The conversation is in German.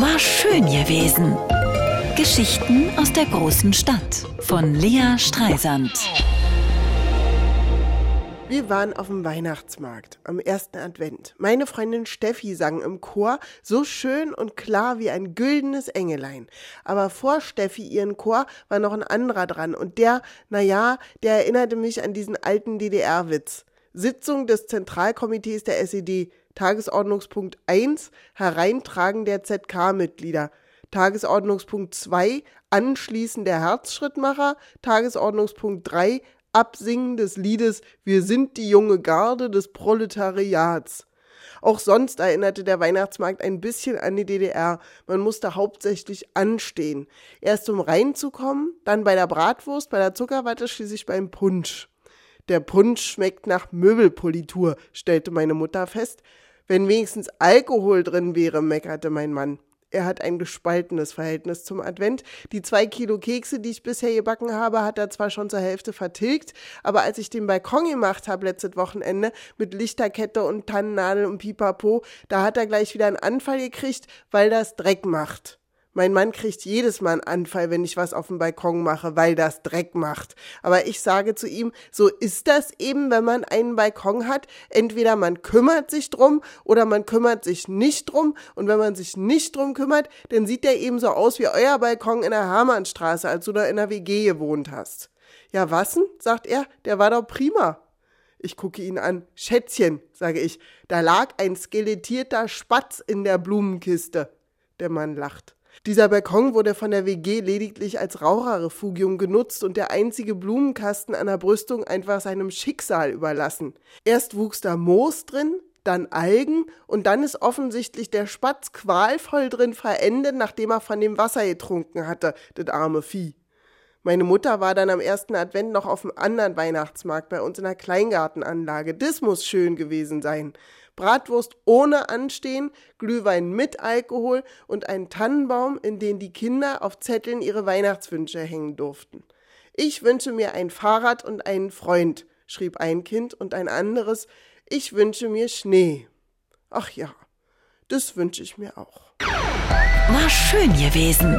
War schön gewesen. Geschichten aus der großen Stadt von Lea Streisand. Wir waren auf dem Weihnachtsmarkt am ersten Advent. Meine Freundin Steffi sang im Chor so schön und klar wie ein güldenes Engelein. Aber vor Steffi ihren Chor war noch ein anderer dran und der, na ja, der erinnerte mich an diesen alten DDR-Witz. Sitzung des Zentralkomitees der SED, Tagesordnungspunkt 1, Hereintragen der ZK-Mitglieder. Tagesordnungspunkt 2, Anschließen der Herzschrittmacher. Tagesordnungspunkt 3, Absingen des Liedes Wir sind die junge Garde des Proletariats. Auch sonst erinnerte der Weihnachtsmarkt ein bisschen an die DDR. Man musste hauptsächlich anstehen. Erst um reinzukommen, dann bei der Bratwurst, bei der Zuckerwatte, schließlich beim Punsch. Der Punsch schmeckt nach Möbelpolitur, stellte meine Mutter fest. Wenn wenigstens Alkohol drin wäre, meckerte mein Mann. Er hat ein gespaltenes Verhältnis zum Advent. Die zwei Kilo Kekse, die ich bisher gebacken habe, hat er zwar schon zur Hälfte vertilgt, aber als ich den Balkon gemacht habe letztes Wochenende mit Lichterkette und Tannennadel und Pipapo, da hat er gleich wieder einen Anfall gekriegt, weil das Dreck macht. Mein Mann kriegt jedes Mal einen Anfall, wenn ich was auf dem Balkon mache, weil das Dreck macht. Aber ich sage zu ihm, so ist das eben, wenn man einen Balkon hat. Entweder man kümmert sich drum oder man kümmert sich nicht drum. Und wenn man sich nicht drum kümmert, dann sieht der eben so aus wie euer Balkon in der Hermannstraße, als du da in der WG gewohnt hast. Ja, wassen? sagt er, der war doch prima. Ich gucke ihn an. Schätzchen, sage ich, da lag ein skelettierter Spatz in der Blumenkiste. Der Mann lacht. Dieser Balkon wurde von der WG lediglich als Raucherrefugium genutzt und der einzige Blumenkasten an der Brüstung einfach seinem Schicksal überlassen. Erst wuchs da Moos drin, dann Algen und dann ist offensichtlich der Spatz qualvoll drin verendet, nachdem er von dem Wasser getrunken hatte, das arme Vieh. Meine Mutter war dann am ersten Advent noch auf dem anderen Weihnachtsmarkt bei uns in der Kleingartenanlage. Das muss schön gewesen sein. Bratwurst ohne Anstehen, Glühwein mit Alkohol und ein Tannenbaum, in den die Kinder auf Zetteln ihre Weihnachtswünsche hängen durften. Ich wünsche mir ein Fahrrad und einen Freund, schrieb ein Kind und ein anderes, ich wünsche mir Schnee. Ach ja, das wünsche ich mir auch. War schön gewesen.